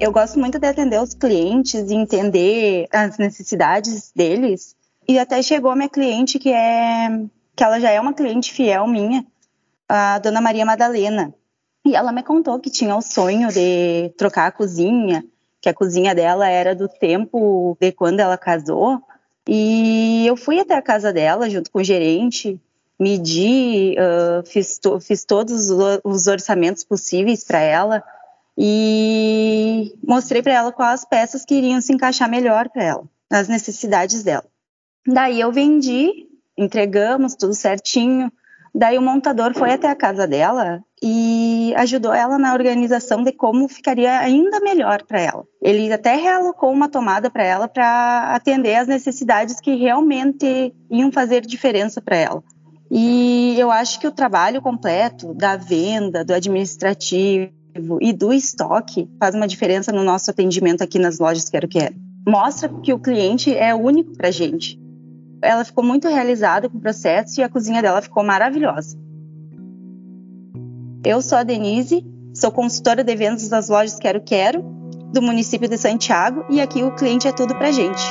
Eu gosto muito de atender os clientes e entender as necessidades deles. E até chegou a minha cliente que é que ela já é uma cliente fiel minha, a dona Maria Madalena. E ela me contou que tinha o sonho de trocar a cozinha, que a cozinha dela era do tempo de quando ela casou. E eu fui até a casa dela junto com o gerente, medi, uh, fiz, to fiz todos os orçamentos possíveis para ela e mostrei para ela quais peças que iriam se encaixar melhor para ela, as necessidades dela. Daí eu vendi, entregamos tudo certinho. Daí o montador foi até a casa dela e ajudou ela na organização de como ficaria ainda melhor para ela. Ele até realocou uma tomada para ela para atender as necessidades que realmente iam fazer diferença para ela. E eu acho que o trabalho completo da venda, do administrativo e do estoque faz uma diferença no nosso atendimento aqui nas lojas Quero Quero. Mostra que o cliente é único para gente. Ela ficou muito realizada com o processo e a cozinha dela ficou maravilhosa. Eu sou a Denise, sou consultora de vendas das lojas Quero Quero, do município de Santiago, e aqui o cliente é tudo para gente.